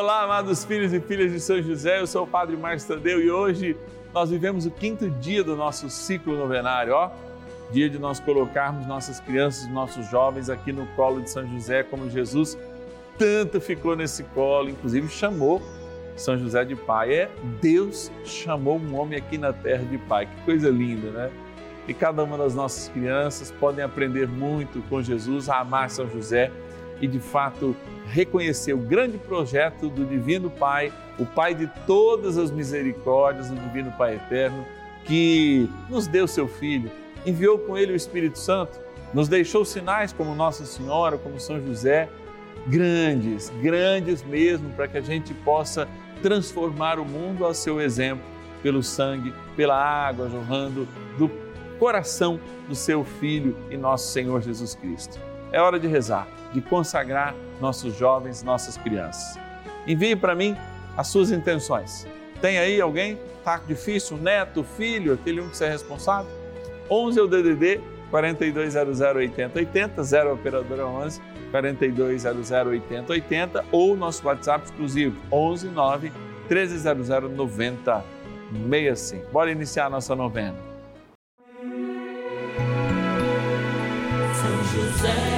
Olá, amados filhos e filhas de São José, eu sou o Padre Márcio Tadeu e hoje nós vivemos o quinto dia do nosso ciclo novenário, ó. Dia de nós colocarmos nossas crianças, nossos jovens aqui no colo de São José, como Jesus tanto ficou nesse colo, inclusive chamou São José de pai. É Deus chamou um homem aqui na terra de pai. Que coisa linda, né? E cada uma das nossas crianças podem aprender muito com Jesus a amar São José e de fato reconhecer o grande projeto do Divino Pai, o Pai de todas as misericórdias, o Divino Pai Eterno, que nos deu seu Filho, enviou com ele o Espírito Santo, nos deixou sinais como Nossa Senhora, como São José, grandes, grandes mesmo, para que a gente possa transformar o mundo ao seu exemplo, pelo sangue, pela água jorrando do coração do seu Filho e nosso Senhor Jesus Cristo. É hora de rezar de consagrar nossos jovens, nossas crianças. Envie para mim as suas intenções. Tem aí alguém? Tá difícil? Neto, filho, aquele um que você é responsável? 11 é o DDD 4200 8080, 0 operadora 11 4200 8080 ou nosso WhatsApp exclusivo 11 9 1300 9065. Bora iniciar a nossa novena. São José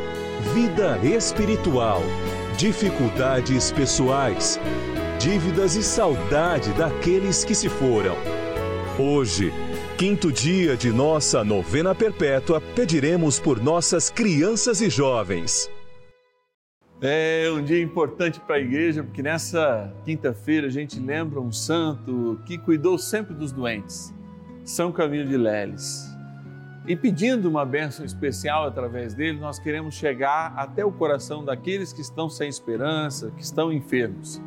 vida espiritual, dificuldades pessoais, dívidas e saudade daqueles que se foram. Hoje, quinto dia de nossa novena perpétua, pediremos por nossas crianças e jovens. É um dia importante para a igreja, porque nessa quinta-feira a gente lembra um santo que cuidou sempre dos doentes, São Camilo de Leles. E pedindo uma bênção especial através dele, nós queremos chegar até o coração daqueles que estão sem esperança, que estão enfermos.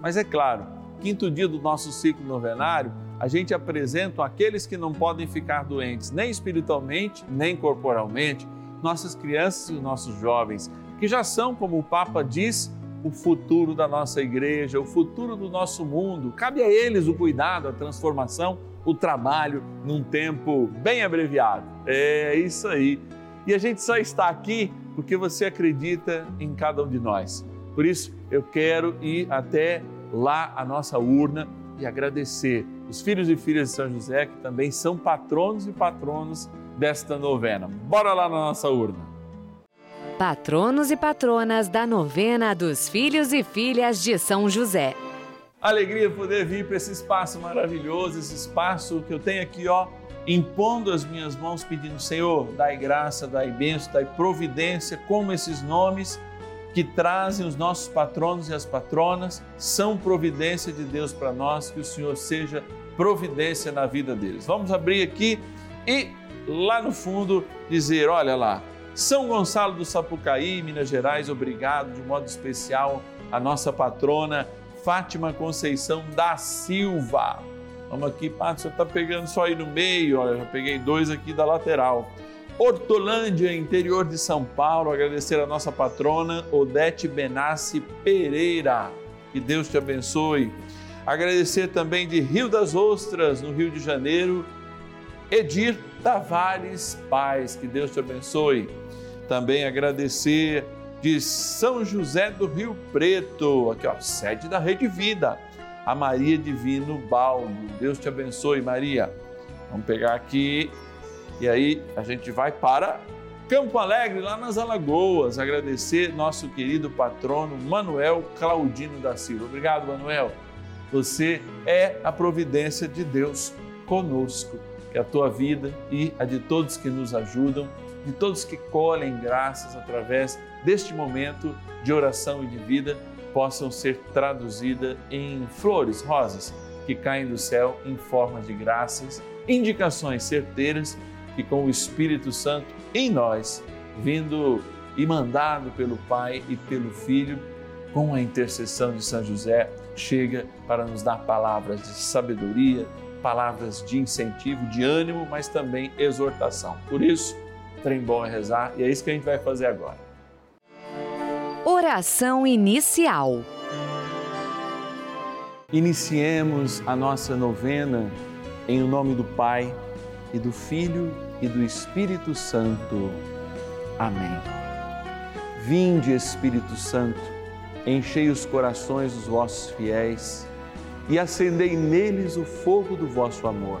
Mas é claro, quinto dia do nosso ciclo novenário, a gente apresenta aqueles que não podem ficar doentes, nem espiritualmente, nem corporalmente, nossas crianças e nossos jovens, que já são, como o Papa diz, o futuro da nossa igreja, o futuro do nosso mundo. Cabe a eles o cuidado, a transformação o trabalho num tempo bem abreviado. É isso aí. E a gente só está aqui porque você acredita em cada um de nós. Por isso, eu quero ir até lá a nossa urna e agradecer os filhos e filhas de São José, que também são patronos e patronos desta novena. Bora lá na nossa urna. Patronos e patronas da novena dos filhos e filhas de São José. Alegria poder vir para esse espaço maravilhoso, esse espaço que eu tenho aqui, ó, impondo as minhas mãos, pedindo, Senhor, dai graça, dai bênção, dai providência, como esses nomes que trazem os nossos patronos e as patronas são providência de Deus para nós, que o Senhor seja providência na vida deles. Vamos abrir aqui e lá no fundo dizer, olha lá, São Gonçalo do Sapucaí, Minas Gerais, obrigado de modo especial a nossa patrona Fátima Conceição da Silva. Vamos aqui, Pato, você está pegando só aí no meio, olha, já peguei dois aqui da lateral. Hortolândia, interior de São Paulo, agradecer a nossa patrona Odete Benassi Pereira. Que Deus te abençoe. Agradecer também de Rio das Ostras, no Rio de Janeiro, Edir Tavares Paz. Que Deus te abençoe. Também agradecer de São José do Rio Preto, aqui ó, sede da Rede Vida, a Maria Divino Baldo. Deus te abençoe, Maria. Vamos pegar aqui e aí a gente vai para Campo Alegre, lá nas Alagoas, agradecer nosso querido patrono Manuel Claudino da Silva. Obrigado, Manuel. Você é a providência de Deus conosco. Que a tua vida e a de todos que nos ajudam, de todos que colhem graças através deste momento de oração e de vida, possam ser traduzidas em flores, rosas que caem do céu em forma de graças, indicações certeiras que com o Espírito Santo em nós, vindo e mandado pelo Pai e pelo Filho, com a intercessão de São José, chega para nos dar palavras de sabedoria, palavras de incentivo, de ânimo, mas também exortação. Por isso, trem bom é rezar e é isso que a gente vai fazer agora. Oração inicial. Iniciemos a nossa novena em nome do Pai e do Filho e do Espírito Santo. Amém. Vinde, Espírito Santo, enchei os corações dos vossos fiéis e acendei neles o fogo do vosso amor.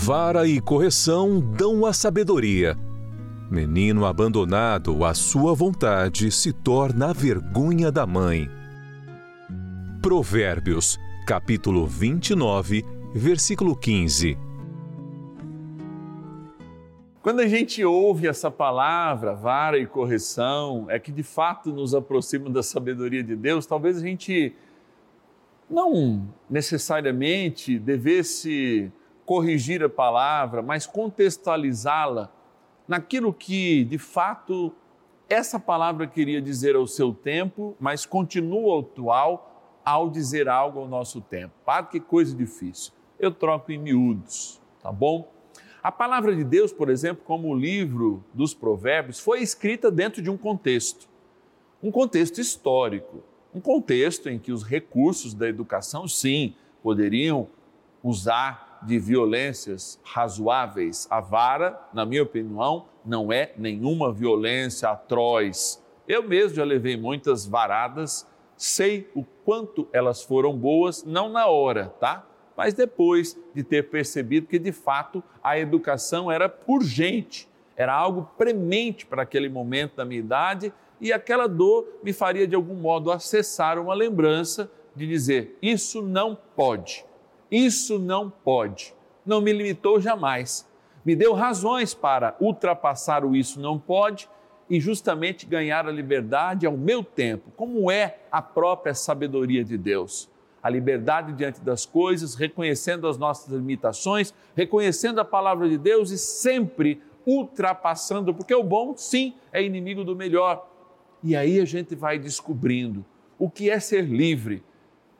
Vara e correção dão a sabedoria. Menino abandonado à sua vontade se torna a vergonha da mãe. Provérbios, capítulo 29, versículo 15. Quando a gente ouve essa palavra, vara e correção, é que de fato nos aproxima da sabedoria de Deus, talvez a gente não necessariamente devesse corrigir a palavra, mas contextualizá-la naquilo que de fato essa palavra queria dizer ao seu tempo, mas continua atual ao dizer algo ao nosso tempo. Padre, que coisa difícil. Eu troco em miúdos, tá bom? A palavra de Deus, por exemplo, como o livro dos Provérbios, foi escrita dentro de um contexto, um contexto histórico, um contexto em que os recursos da educação, sim, poderiam usar de violências razoáveis. A vara, na minha opinião, não é nenhuma violência atroz. Eu mesmo já levei muitas varadas sei o quanto elas foram boas, não na hora, tá? Mas depois de ter percebido que de fato a educação era urgente, era algo premente para aquele momento da minha idade e aquela dor me faria de algum modo acessar uma lembrança de dizer: isso não pode, isso não pode. Não me limitou jamais, me deu razões para ultrapassar o isso não pode e justamente ganhar a liberdade ao meu tempo, como é a própria sabedoria de Deus. A liberdade diante das coisas, reconhecendo as nossas limitações, reconhecendo a palavra de Deus e sempre ultrapassando, porque o bom, sim, é inimigo do melhor. E aí a gente vai descobrindo o que é ser livre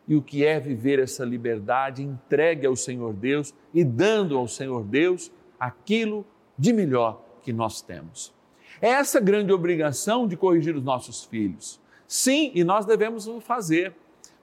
e o que é viver essa liberdade entregue ao Senhor Deus e dando ao Senhor Deus aquilo de melhor que nós temos. É essa grande obrigação de corrigir os nossos filhos. Sim, e nós devemos o fazer.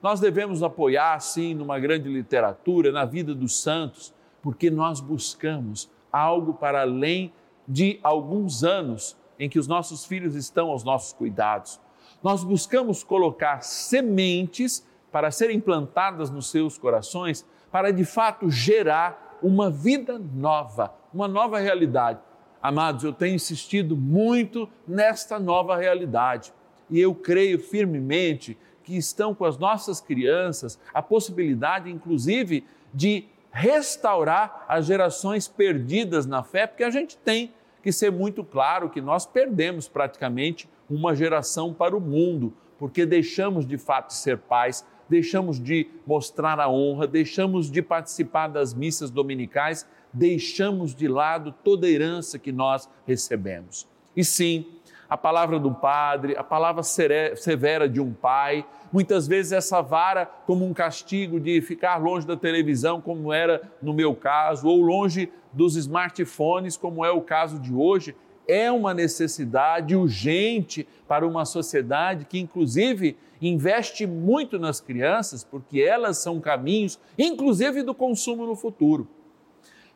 Nós devemos apoiar, sim, numa grande literatura, na vida dos santos, porque nós buscamos algo para além de alguns anos em que os nossos filhos estão aos nossos cuidados. Nós buscamos colocar sementes para serem plantadas nos seus corações, para de fato gerar uma vida nova, uma nova realidade. Amados, eu tenho insistido muito nesta nova realidade e eu creio firmemente que estão com as nossas crianças a possibilidade, inclusive, de restaurar as gerações perdidas na fé, porque a gente tem que ser muito claro que nós perdemos praticamente uma geração para o mundo, porque deixamos de fato ser pais, deixamos de mostrar a honra, deixamos de participar das missas dominicais deixamos de lado toda a herança que nós recebemos. E sim, a palavra do padre, a palavra severa de um pai, muitas vezes essa vara como um castigo de ficar longe da televisão, como era no meu caso, ou longe dos smartphones, como é o caso de hoje, é uma necessidade urgente para uma sociedade que, inclusive, investe muito nas crianças, porque elas são caminhos, inclusive, do consumo no futuro.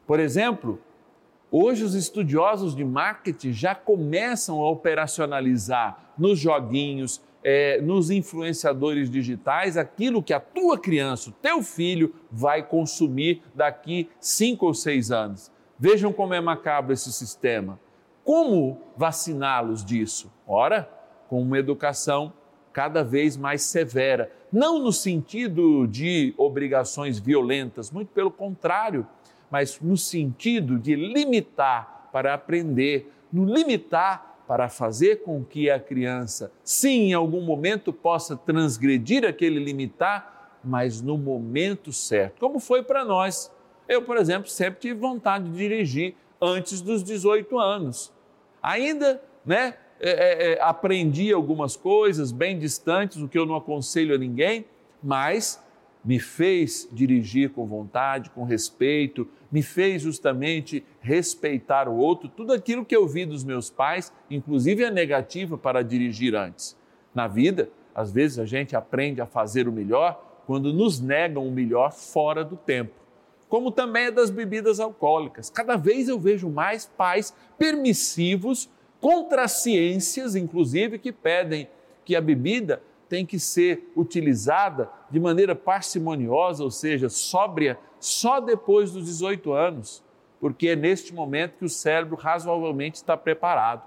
Por exemplo, hoje os estudiosos de marketing já começam a operacionalizar nos joguinhos, é, nos influenciadores digitais, aquilo que a tua criança, o teu filho, vai consumir daqui cinco ou seis anos. Vejam como é macabro esse sistema. Como vaciná-los disso? Ora, com uma educação cada vez mais severa, não no sentido de obrigações violentas, muito pelo contrário mas no sentido de limitar para aprender, no limitar para fazer com que a criança, sim, em algum momento possa transgredir aquele limitar, mas no momento certo, como foi para nós. Eu, por exemplo, sempre tive vontade de dirigir antes dos 18 anos. Ainda, né, é, é, é, aprendi algumas coisas bem distantes, o que eu não aconselho a ninguém, mas me fez dirigir com vontade, com respeito, me fez justamente respeitar o outro, tudo aquilo que eu vi dos meus pais, inclusive a negativa para dirigir antes. Na vida, às vezes a gente aprende a fazer o melhor quando nos negam o melhor fora do tempo. Como também é das bebidas alcoólicas. Cada vez eu vejo mais pais permissivos, contra ciências, inclusive, que pedem que a bebida tem que ser utilizada de maneira parcimoniosa, ou seja, sóbria, só depois dos 18 anos, porque é neste momento que o cérebro razoavelmente está preparado.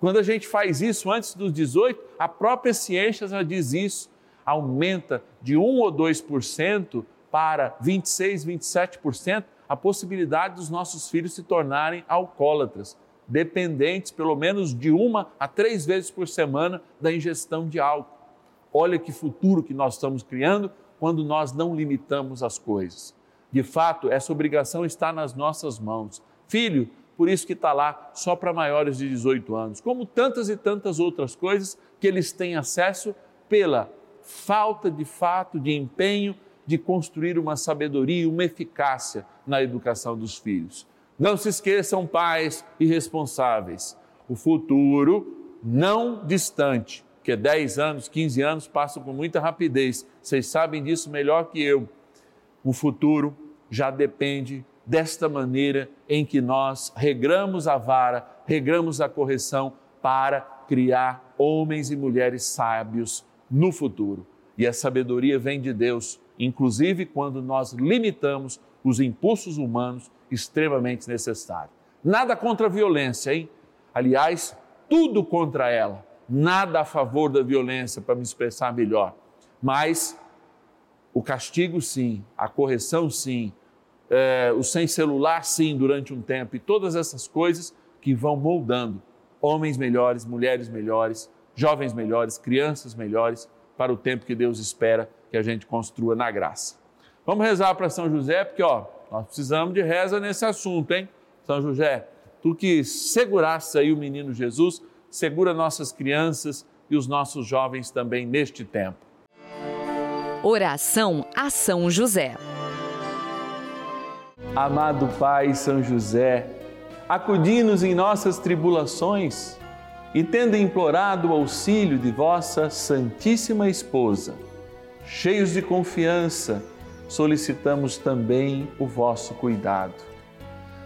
Quando a gente faz isso antes dos 18, a própria ciência já diz isso, aumenta de 1 ou 2% para 26, 27% a possibilidade dos nossos filhos se tornarem alcoólatras, dependentes pelo menos de uma a três vezes por semana da ingestão de álcool. Olha que futuro que nós estamos criando quando nós não limitamos as coisas. De fato, essa obrigação está nas nossas mãos. Filho, por isso que está lá só para maiores de 18 anos, como tantas e tantas outras coisas que eles têm acesso pela falta de fato de empenho de construir uma sabedoria, uma eficácia na educação dos filhos. Não se esqueçam, pais irresponsáveis, o futuro não distante que 10 anos, 15 anos passam com muita rapidez. Vocês sabem disso melhor que eu. O futuro já depende desta maneira em que nós regramos a vara, regramos a correção para criar homens e mulheres sábios no futuro. E a sabedoria vem de Deus, inclusive quando nós limitamos os impulsos humanos extremamente necessários. Nada contra a violência, hein? Aliás, tudo contra ela. Nada a favor da violência, para me expressar melhor, mas o castigo sim, a correção sim, é, o sem celular sim durante um tempo. E todas essas coisas que vão moldando homens melhores, mulheres melhores, jovens melhores, crianças melhores, para o tempo que Deus espera que a gente construa na graça. Vamos rezar para São José, porque ó, nós precisamos de reza nesse assunto, hein? São José, tu que seguraste aí o menino Jesus, segura nossas crianças e os nossos jovens também neste tempo. Oração a São José. Amado Pai São José, acudi-nos em nossas tribulações e tendo implorado o auxílio de vossa Santíssima Esposa, cheios de confiança, solicitamos também o vosso cuidado.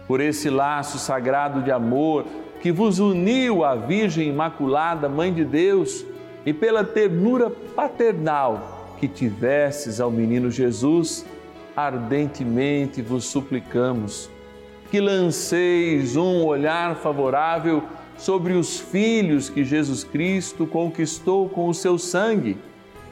Por esse laço sagrado de amor que vos uniu à Virgem Imaculada, Mãe de Deus, e pela ternura paternal que tivesses ao menino Jesus, ardentemente vos suplicamos que lanceis um olhar favorável sobre os filhos que Jesus Cristo conquistou com o seu sangue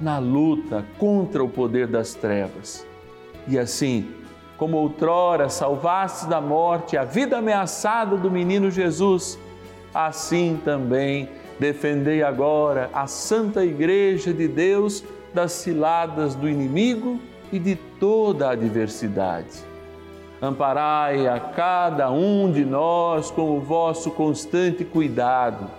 na luta contra o poder das trevas. E assim, como outrora salvaste da morte a vida ameaçada do menino Jesus, assim também defendei agora a Santa Igreja de Deus das ciladas do inimigo e de toda a adversidade. Amparai a cada um de nós com o vosso constante cuidado,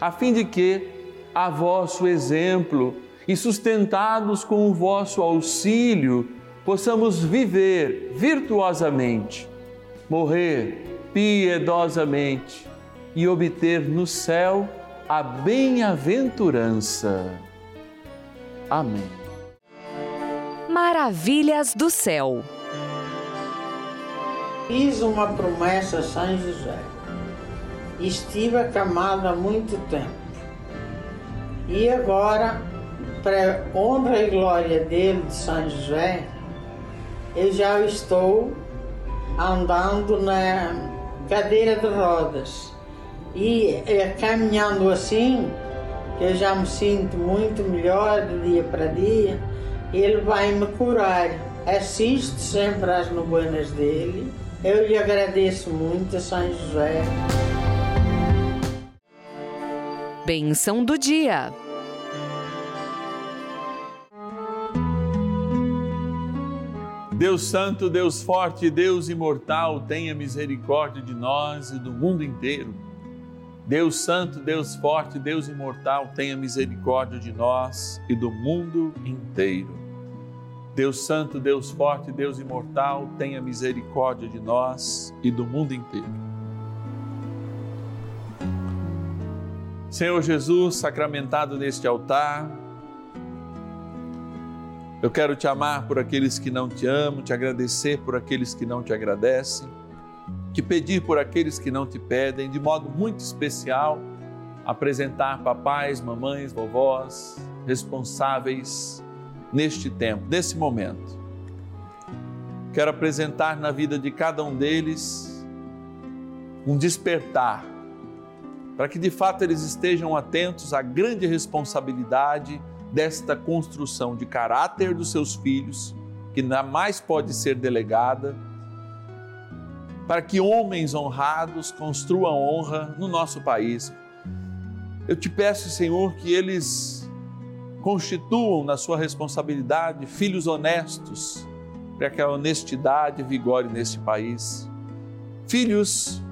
a fim de que, a vosso exemplo e sustentados com o vosso auxílio, possamos viver virtuosamente, morrer piedosamente e obter no céu a bem-aventurança. Amém. Maravilhas do céu. Fiz uma promessa a São José. Estive acamado há muito tempo. E agora, para honra e glória dele, de São José, eu já estou andando na cadeira de rodas. E é, caminhando assim, eu já me sinto muito melhor de dia para dia, ele vai me curar. Assisto sempre às novenas dele. Eu lhe agradeço muito, São José. Benção do dia. Deus Santo, Deus Forte, Deus Imortal, tenha misericórdia de nós e do mundo inteiro. Deus Santo, Deus Forte, Deus Imortal, tenha misericórdia de nós e do mundo inteiro. Deus Santo, Deus Forte, Deus Imortal, tenha misericórdia de nós e do mundo inteiro. Senhor Jesus, sacramentado neste altar, eu quero te amar por aqueles que não te amam, te agradecer por aqueles que não te agradecem, te pedir por aqueles que não te pedem, de modo muito especial, apresentar papais, mamães, vovós, responsáveis neste tempo, nesse momento. Quero apresentar na vida de cada um deles um despertar, para que de fato eles estejam atentos à grande responsabilidade desta construção de caráter dos seus filhos, que mais pode ser delegada, para que homens honrados construam honra no nosso país. Eu te peço, Senhor, que eles constituam na sua responsabilidade filhos honestos, para que a honestidade vigore neste país. Filhos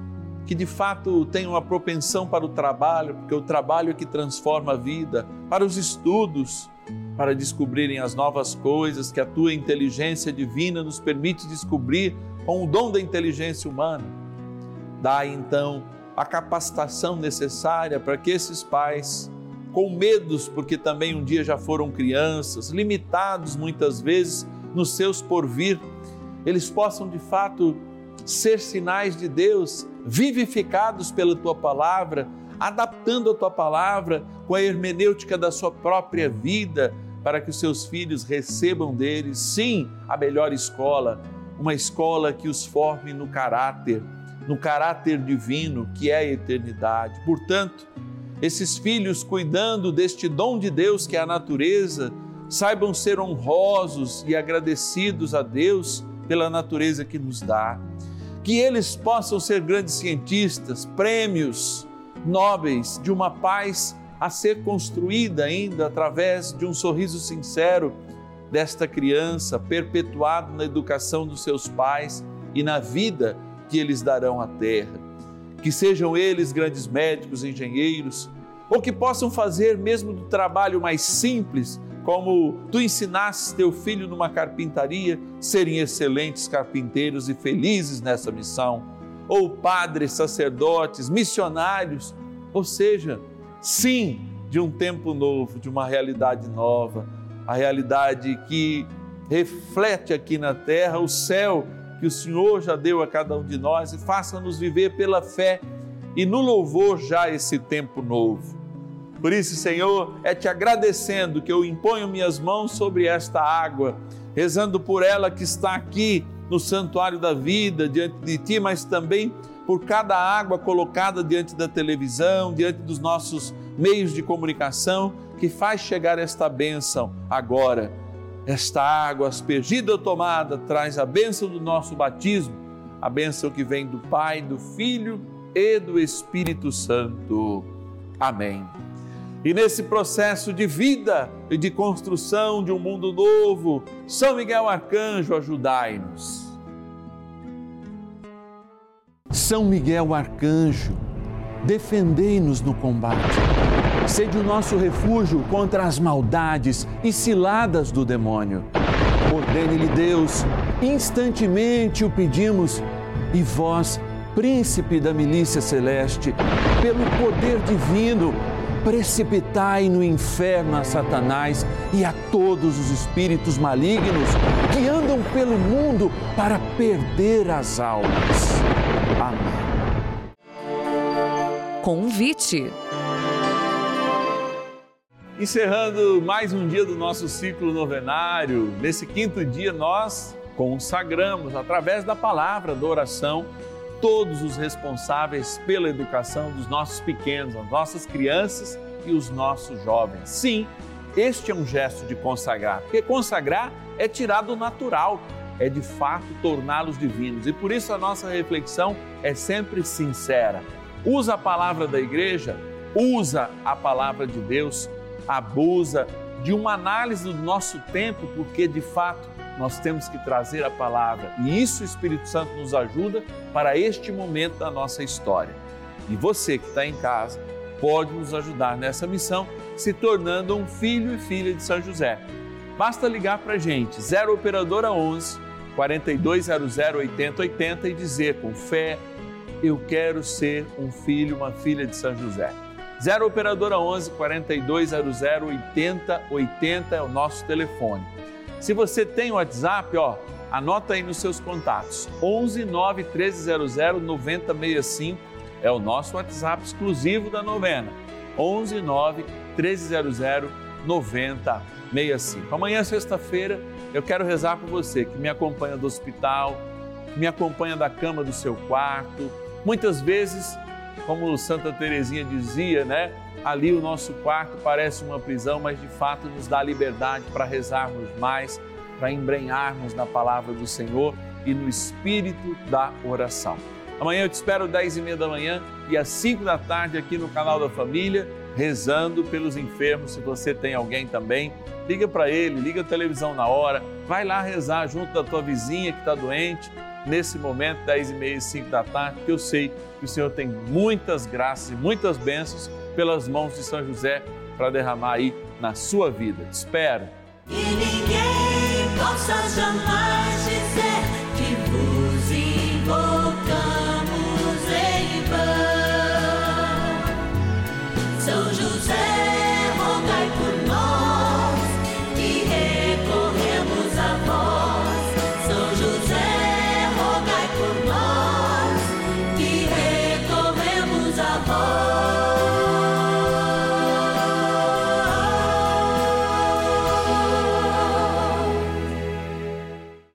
que de fato tenham a propensão para o trabalho, porque o trabalho é que transforma a vida, para os estudos, para descobrirem as novas coisas que a tua inteligência divina nos permite descobrir com o dom da inteligência humana. Dá então a capacitação necessária para que esses pais, com medos, porque também um dia já foram crianças, limitados muitas vezes nos seus porvir, eles possam de fato ser sinais de Deus, vivificados pela tua palavra, adaptando a tua palavra com a hermenêutica da sua própria vida, para que os seus filhos recebam deles, sim, a melhor escola, uma escola que os forme no caráter, no caráter divino que é a eternidade. Portanto, esses filhos, cuidando deste dom de Deus que é a natureza, saibam ser honrosos e agradecidos a Deus pela natureza que nos dá. Que eles possam ser grandes cientistas, prêmios nobres de uma paz a ser construída ainda através de um sorriso sincero desta criança, perpetuado na educação dos seus pais e na vida que eles darão à terra. Que sejam eles grandes médicos, engenheiros, ou que possam fazer mesmo do trabalho mais simples, como tu ensinaste teu filho numa carpintaria, serem excelentes carpinteiros e felizes nessa missão, ou padres, sacerdotes, missionários, ou seja, sim, de um tempo novo, de uma realidade nova, a realidade que reflete aqui na terra o céu que o Senhor já deu a cada um de nós e faça-nos viver pela fé e no louvor já esse tempo novo. Por isso, Senhor, é te agradecendo que eu imponho minhas mãos sobre esta água, rezando por ela que está aqui no santuário da vida, diante de ti, mas também por cada água colocada diante da televisão, diante dos nossos meios de comunicação, que faz chegar esta bênção agora esta água aspergida ou tomada traz a bênção do nosso batismo, a bênção que vem do Pai, do Filho e do Espírito Santo. Amém. E nesse processo de vida e de construção de um mundo novo, São Miguel Arcanjo, ajudai-nos. São Miguel Arcanjo, defendei-nos no combate Sede o nosso refúgio contra as maldades e ciladas do demônio. Ordene-lhe Deus, instantemente o pedimos, e vós, príncipe da milícia celeste, pelo poder divino, precipitai no inferno a Satanás e a todos os espíritos malignos que andam pelo mundo para perder as almas. Amém. Convite. Encerrando mais um dia do nosso ciclo novenário, nesse quinto dia nós consagramos, através da palavra, da oração, todos os responsáveis pela educação dos nossos pequenos, as nossas crianças e os nossos jovens. Sim, este é um gesto de consagrar, porque consagrar é tirar do natural, é de fato torná-los divinos. E por isso a nossa reflexão é sempre sincera. Usa a palavra da igreja, usa a palavra de Deus abusa de uma análise do nosso tempo, porque de fato nós temos que trazer a palavra e isso o Espírito Santo nos ajuda para este momento da nossa história. E você que está em casa pode nos ajudar nessa missão se tornando um filho e filha de São José. Basta ligar para a gente, 0 Operadora 11 4200 8080 e dizer com fé: Eu quero ser um filho, uma filha de São José. 0 Operadora 11 4200 8080 é o nosso telefone. Se você tem WhatsApp, ó, anota aí nos seus contatos. 11 9 1300 9065 é o nosso WhatsApp exclusivo da novena. 11 9 1300 9065. Amanhã, sexta-feira, eu quero rezar por você que me acompanha do hospital, que me acompanha da cama do seu quarto. Muitas vezes como Santa Teresinha dizia, né? Ali o nosso quarto parece uma prisão, mas de fato nos dá liberdade para rezarmos mais, para embrenharmos na palavra do Senhor e no espírito da oração. Amanhã eu te espero às 10 e meia da manhã e às 5 da tarde aqui no canal da Família, rezando pelos enfermos. Se você tem alguém também, liga para ele, liga a televisão na hora, vai lá rezar junto da tua vizinha que está doente nesse momento, 10 e meia e 5 da tarde, que eu sei que o Senhor tem muitas graças e muitas bênçãos pelas mãos de São José para derramar aí na sua vida. Te espero. E ninguém possa jamais